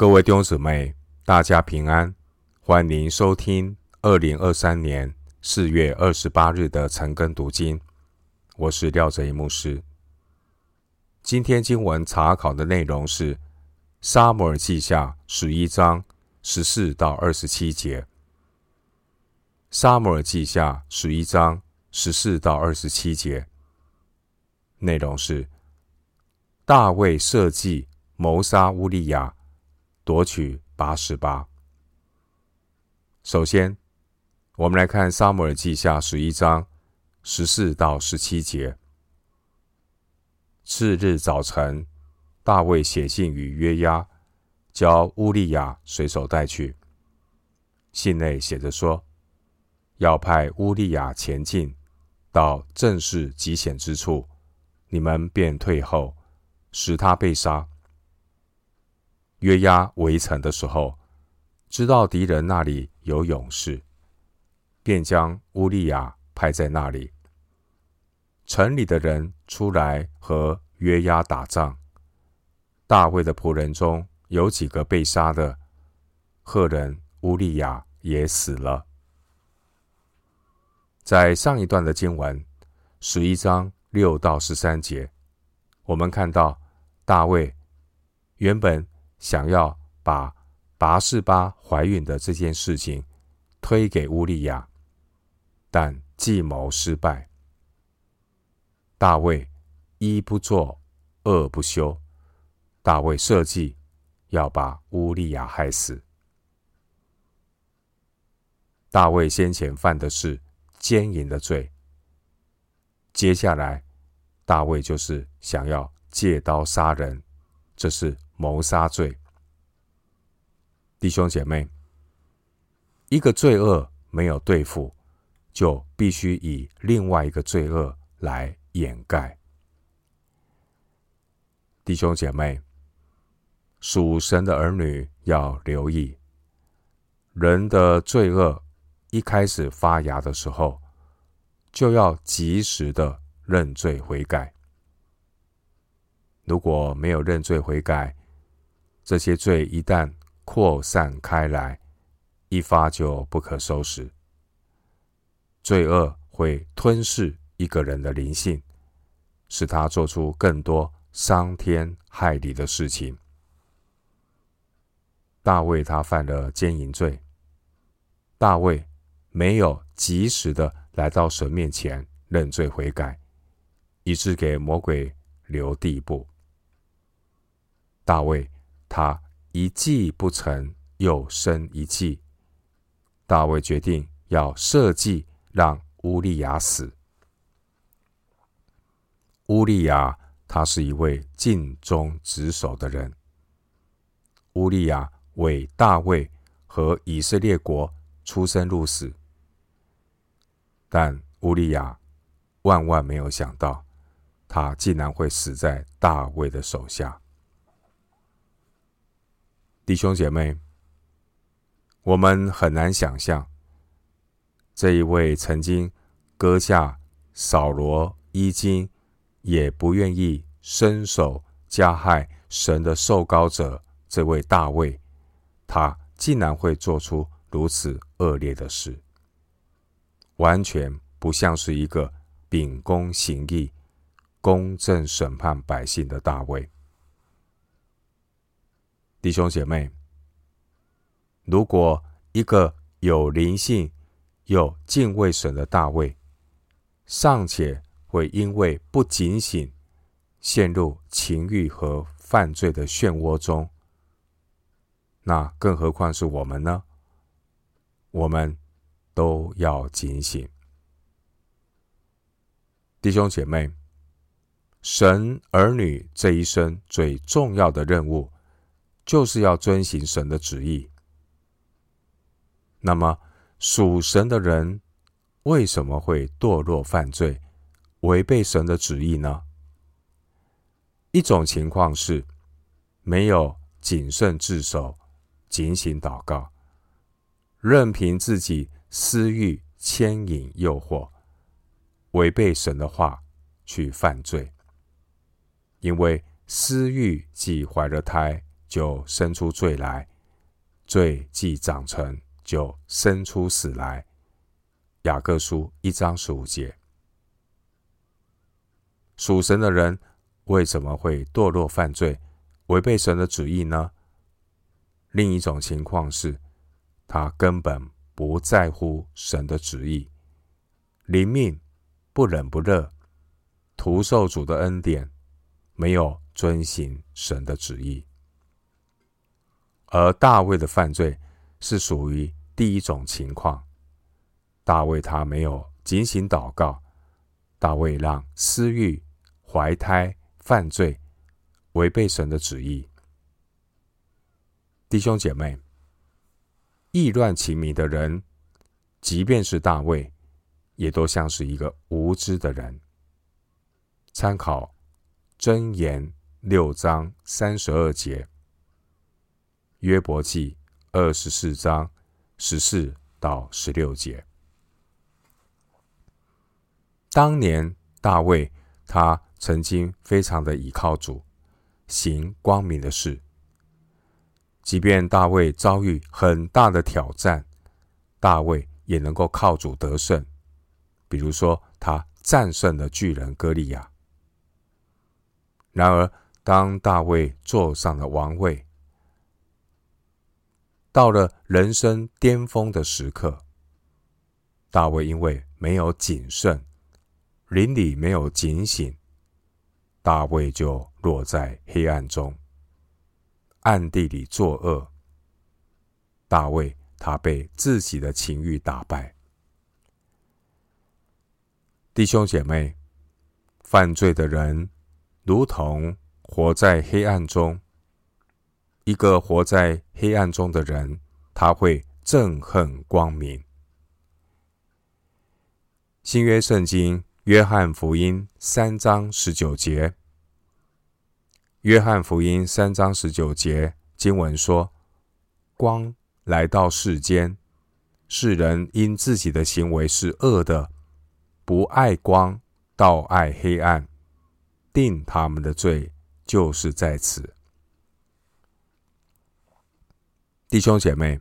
各位弟兄姊妹，大家平安，欢迎收听二零二三年四月二十八日的晨更读经。我是廖哲一牧师。今天经文查考的内容是《撒母耳记下》十一章十四到二十七节。《撒母耳记下》十一章十四到二十七节内容是大卫设计谋杀乌利亚。夺取八十八。首先，我们来看《撒母耳记下》十一章十四到十七节。次日早晨，大卫写信与约押，叫乌利亚随手带去。信内写着说，要派乌利亚前进到正是极险之处，你们便退后，使他被杀。约押围城的时候，知道敌人那里有勇士，便将乌利亚派在那里。城里的人出来和约押打仗，大卫的仆人中有几个被杀的，赫人乌利亚也死了。在上一段的经文十一章六到十三节，我们看到大卫原本。想要把拔士巴怀孕的这件事情推给乌利亚，但计谋失败。大卫一不做，二不休。大卫设计要把乌利亚害死。大卫先前犯的是奸淫的罪，接下来大卫就是想要借刀杀人，这是。谋杀罪，弟兄姐妹，一个罪恶没有对付，就必须以另外一个罪恶来掩盖。弟兄姐妹，属神的儿女要留意，人的罪恶一开始发芽的时候，就要及时的认罪悔改。如果没有认罪悔改，这些罪一旦扩散开来，一发就不可收拾。罪恶会吞噬一个人的灵性，使他做出更多伤天害理的事情。大卫他犯了奸淫罪，大卫没有及时的来到神面前认罪悔改，以致给魔鬼留地步。大卫。他一计不成，又生一计。大卫决定要设计让乌利亚死。乌利亚他是一位尽忠职守的人。乌利亚为大卫和以色列国出生入死，但乌利亚万万没有想到，他竟然会死在大卫的手下。弟兄姐妹，我们很难想象，这一位曾经割下扫罗衣襟，也不愿意伸手加害神的受膏者，这位大卫，他竟然会做出如此恶劣的事，完全不像是一个秉公行义、公正审判百姓的大卫。弟兄姐妹，如果一个有灵性有敬畏神的大卫，尚且会因为不警醒，陷入情欲和犯罪的漩涡中，那更何况是我们呢？我们都要警醒，弟兄姐妹，神儿女这一生最重要的任务。就是要遵行神的旨意。那么，属神的人为什么会堕落犯罪，违背神的旨意呢？一种情况是没有谨慎自守、警醒祷告，任凭自己私欲牵引诱惑，违背神的话去犯罪。因为私欲既怀了胎。就生出罪来，罪既长成，就生出死来。雅各书一章十五节。属神的人为什么会堕落犯罪，违背神的旨意呢？另一种情况是，他根本不在乎神的旨意，灵命不冷不热，徒受主的恩典，没有遵行神的旨意。而大卫的犯罪是属于第一种情况，大卫他没有警醒祷告，大卫让私欲。怀胎犯罪，违背神的旨意。弟兄姐妹，意乱情迷的人，即便是大卫，也都像是一个无知的人。参考箴言六章三十二节，约伯记二十四章十四到十六节。当年大卫，他。曾经非常的倚靠主，行光明的事。即便大卫遭遇很大的挑战，大卫也能够靠主得胜。比如说，他战胜了巨人歌利亚。然而，当大卫坐上了王位，到了人生巅峰的时刻，大卫因为没有谨慎，邻里没有警醒。大卫就落在黑暗中，暗地里作恶。大卫他被自己的情欲打败。弟兄姐妹，犯罪的人如同活在黑暗中。一个活在黑暗中的人，他会憎恨光明。新约圣经。约翰福音三章十九节。约翰福音三章十九节经文说：“光来到世间，世人因自己的行为是恶的，不爱光，倒爱黑暗，定他们的罪就是在此。”弟兄姐妹，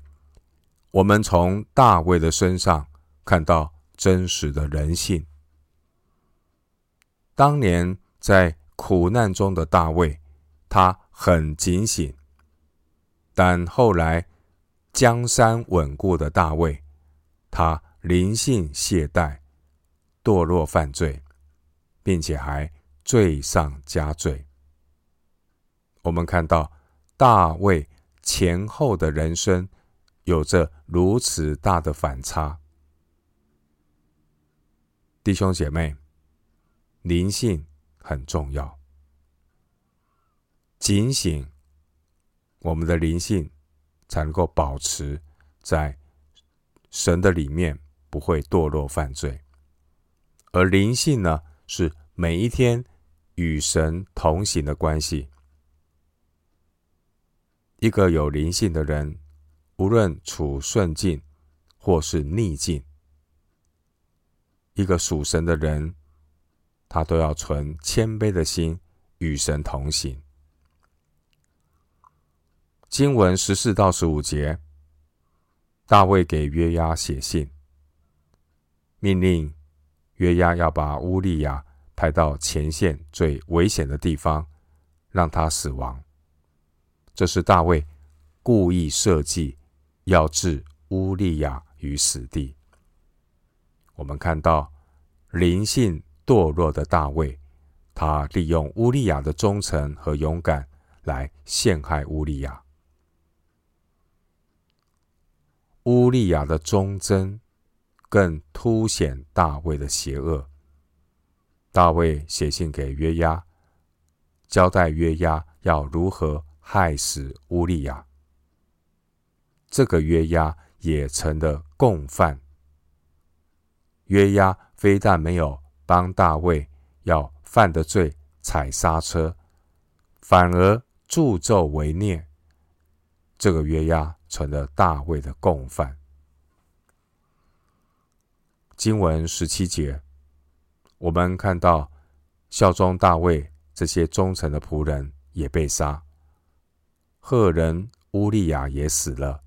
我们从大卫的身上看到真实的人性。当年在苦难中的大卫，他很警醒；但后来江山稳固的大卫，他灵性懈怠，堕落犯罪，并且还罪上加罪。我们看到大卫前后的人生有着如此大的反差，弟兄姐妹。灵性很重要，警醒我们的灵性，才能够保持在神的里面，不会堕落犯罪。而灵性呢，是每一天与神同行的关系。一个有灵性的人，无论处顺境或是逆境，一个属神的人。他都要存谦卑的心，与神同行。经文十四到十五节，大卫给约押写信，命令约押要把乌利亚派到前线最危险的地方，让他死亡。这是大卫故意设计，要置乌利亚于死地。我们看到灵性。堕落的大卫，他利用乌利亚的忠诚和勇敢来陷害乌利亚。乌利亚的忠贞更凸显大卫的邪恶。大卫写信给约押，交代约押要如何害死乌利亚。这个约押也成了共犯。约押非但没有。帮大卫要犯的罪踩刹车，反而助纣为虐。这个约押成了大卫的共犯。经文十七节，我们看到效忠大卫这些忠诚的仆人也被杀。赫人乌利亚也死了。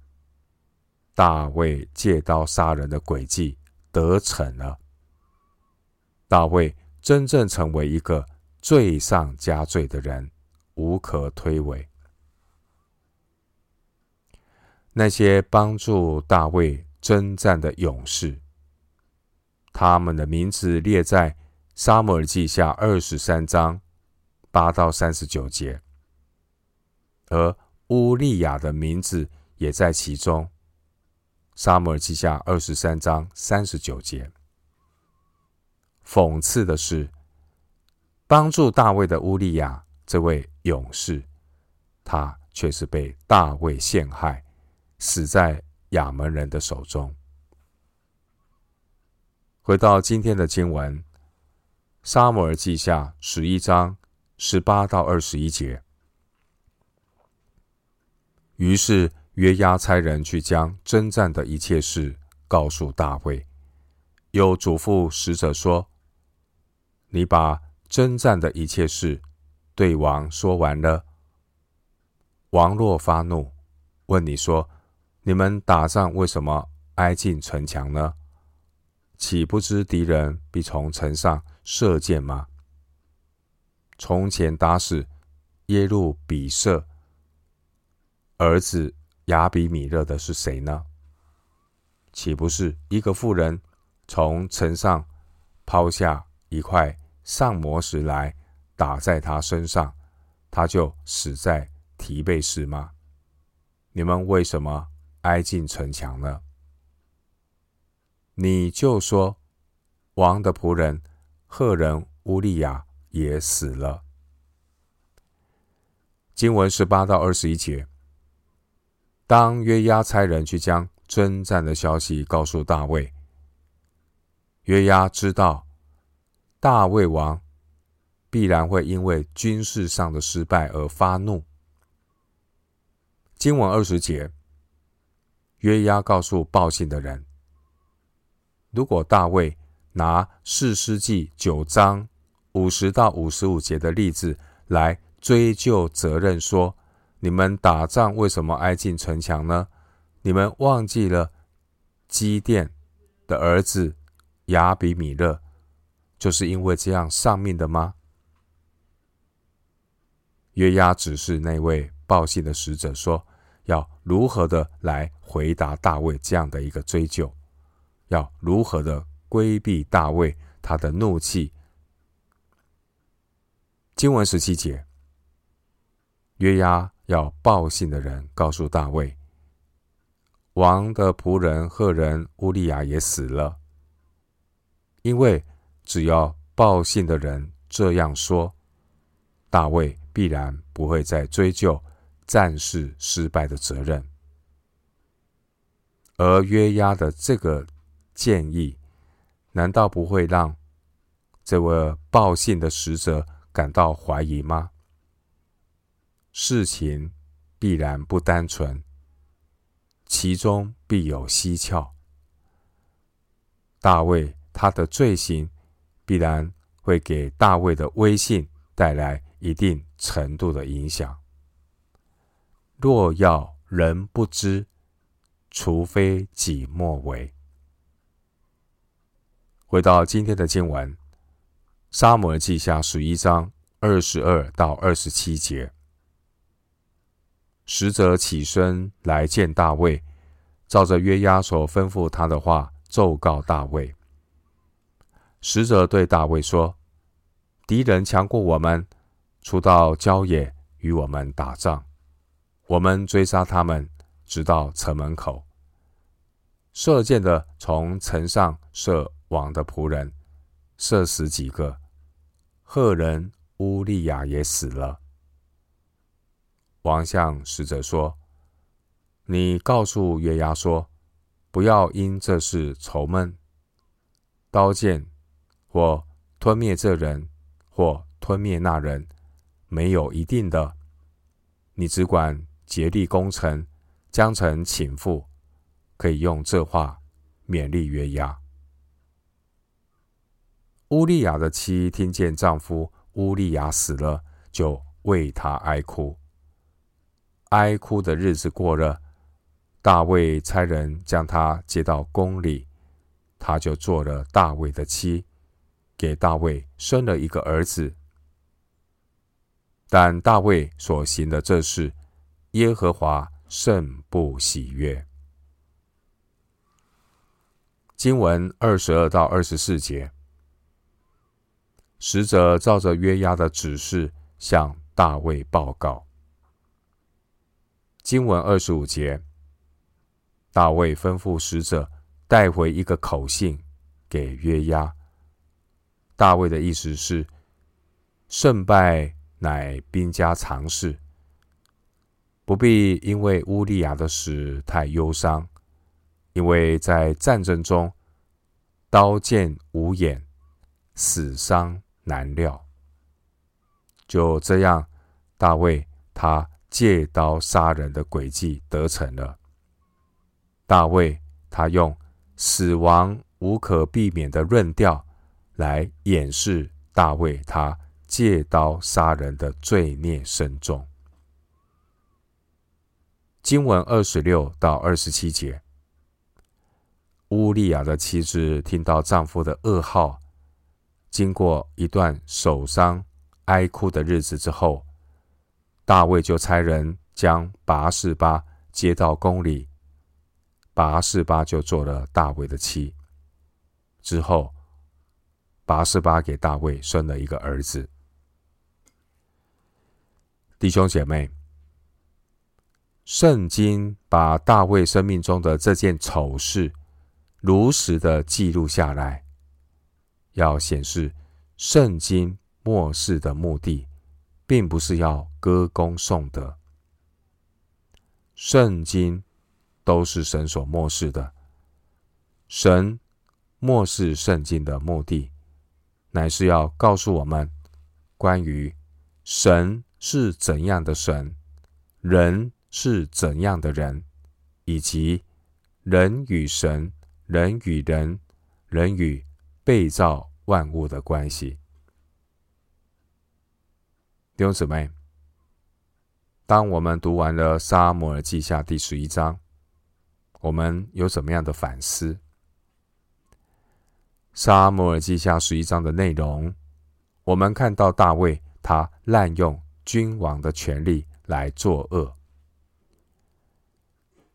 大卫借刀杀人的诡计得逞了。大卫真正成为一个罪上加罪的人，无可推诿。那些帮助大卫征战的勇士，他们的名字列在撒母耳记下二十三章八到三十九节，而乌利亚的名字也在其中。撒母耳记下二十三章三十九节。讽刺的是，帮助大卫的乌利亚这位勇士，他却是被大卫陷害。死在亚扪人的手中。回到今天的经文，《撒母耳记下》十一章十八到二十一节。于是约押差人去将征战的一切事告诉大卫，又嘱咐使者说：“你把征战的一切事对王说完了。王若发怒，问你说。”你们打仗为什么挨近城墙呢？岂不知敌人必从城上射箭吗？从前打死耶路比色儿子亚比米勒的是谁呢？岂不是一个妇人从城上抛下一块上磨石来打在他身上，他就死在提备示吗？你们为什么？挨近城墙呢，你就说王的仆人赫人乌利亚也死了。经文十八到二十一节，当约押差人去将征战的消息告诉大卫，约押知道大卫王必然会因为军事上的失败而发怒。经文二十节。约押告诉报信的人：“如果大卫拿四世纪九章五十到五十五节的例子来追究责任，说你们打仗为什么挨近城墙呢？你们忘记了基甸的儿子亚比米勒就是因为这样丧命的吗？”约押指示那位报信的使者说。要如何的来回答大卫这样的一个追究？要如何的规避大卫他的怒气？经文十七节，约押要报信的人告诉大卫，王的仆人赫人乌利亚也死了。因为只要报信的人这样说，大卫必然不会再追究。战事失败的责任，而约押的这个建议，难道不会让这位报信的使者感到怀疑吗？事情必然不单纯，其中必有蹊跷。大卫他的罪行，必然会给大卫的威信带来一定程度的影响。若要人不知，除非己莫为。回到今天的经文，《撒母耳记下》十一章二十二到二十七节，使者起身来见大卫，照着约押所吩咐他的话，奏告大卫。使者对大卫说：“敌人强过我们，出到郊野与我们打仗。”我们追杀他们，直到城门口。射箭的从城上射王的仆人，射死几个。赫人乌利亚也死了。王向使者说：“你告诉月牙说，不要因这事愁闷。刀剑或吞灭这人，或吞灭那人，没有一定的。你只管。”竭力攻城，将城请复，可以用这话勉励月牙。乌利亚的妻听见丈夫乌利亚死了，就为他哀哭。哀哭的日子过了，大卫差人将她接到宫里，她就做了大卫的妻，给大卫生了一个儿子。但大卫所行的这事，耶和华甚不喜悦。经文二十二到二十四节，使者照着约押的指示向大卫报告。经文二十五节，大卫吩咐使者带回一个口信给约押。大卫的意思是：胜败乃兵家常事，不必因为乌利亚的死太忧伤，因为在战争中，刀剑无眼，死伤难料。就这样，大卫他。借刀杀人的诡计得逞了。大卫他用死亡无可避免的论调来掩饰大卫他借刀杀人的罪孽深重。经文二十六到二十七节，乌利亚的妻子听到丈夫的噩耗，经过一段守丧哀哭的日子之后。大卫就差人将拔示巴接到宫里，拔示巴就做了大卫的妻。之后，拔示巴给大卫生了一个儿子。弟兄姐妹，圣经把大卫生命中的这件丑事如实的记录下来，要显示圣经末世的目的。并不是要歌功颂德，圣经都是神所默示的。神默示圣经的目的，乃是要告诉我们关于神是怎样的神，人是怎样的人，以及人与神、人与人、人与被造万物的关系。弟兄姊妹，当我们读完了《撒母耳记下》第十一章，我们有什么样的反思？《撒母耳记下》十一章的内容，我们看到大卫他滥用君王的权力来作恶。《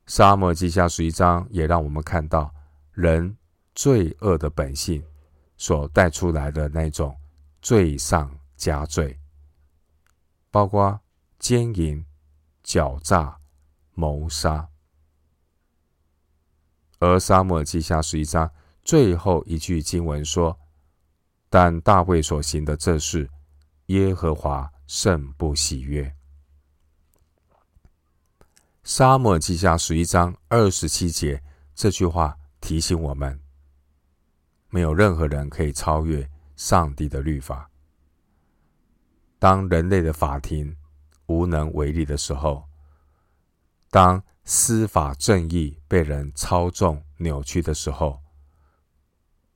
撒母耳记下》十一章也让我们看到人罪恶的本性所带出来的那种罪上加罪。包括奸淫、狡诈、谋杀，而撒母耳记下十一章最后一句经文说：“但大卫所行的这事，耶和华甚不喜悦。”撒母耳记下十一章二十七节这句话提醒我们：没有任何人可以超越上帝的律法。当人类的法庭无能为力的时候，当司法正义被人操纵扭曲的时候，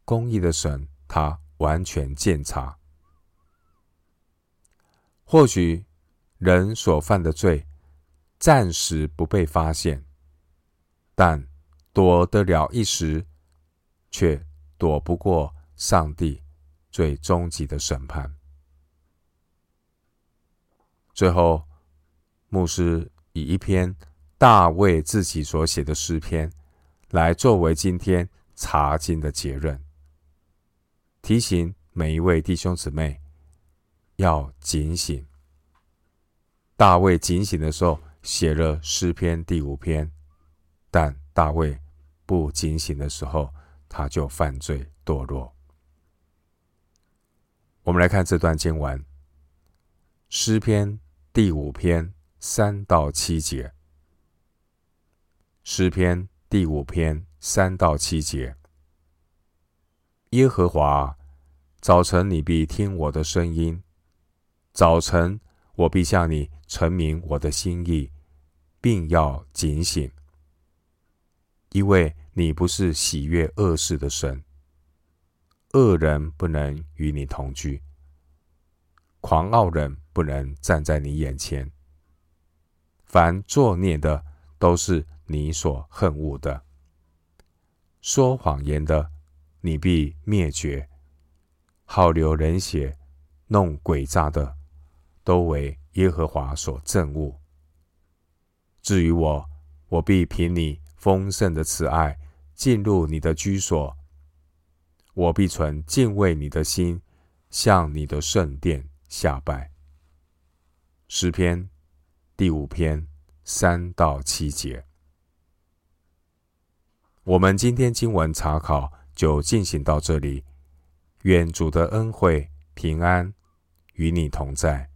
公义的神他完全鉴察。或许人所犯的罪暂时不被发现，但躲得了一时，却躲不过上帝最终极的审判。最后，牧师以一篇大卫自己所写的诗篇，来作为今天查经的结论，提醒每一位弟兄姊妹要警醒。大卫警醒的时候，写了诗篇第五篇，但大卫不警醒的时候，他就犯罪堕落。我们来看这段经文。诗篇第五篇三到七节。诗篇第五篇三到七节。耶和华，早晨你必听我的声音，早晨我必向你陈明我的心意，并要警醒，因为你不是喜悦恶事的神，恶人不能与你同居。狂傲人不能站在你眼前，凡作孽的，都是你所恨恶的。说谎言的，你必灭绝；好流人血、弄诡诈的，都为耶和华所憎恶。至于我，我必凭你丰盛的慈爱进入你的居所，我必存敬畏你的心，向你的圣殿下拜。诗篇第五篇三到七节，我们今天经文查考就进行到这里。愿主的恩惠平安与你同在。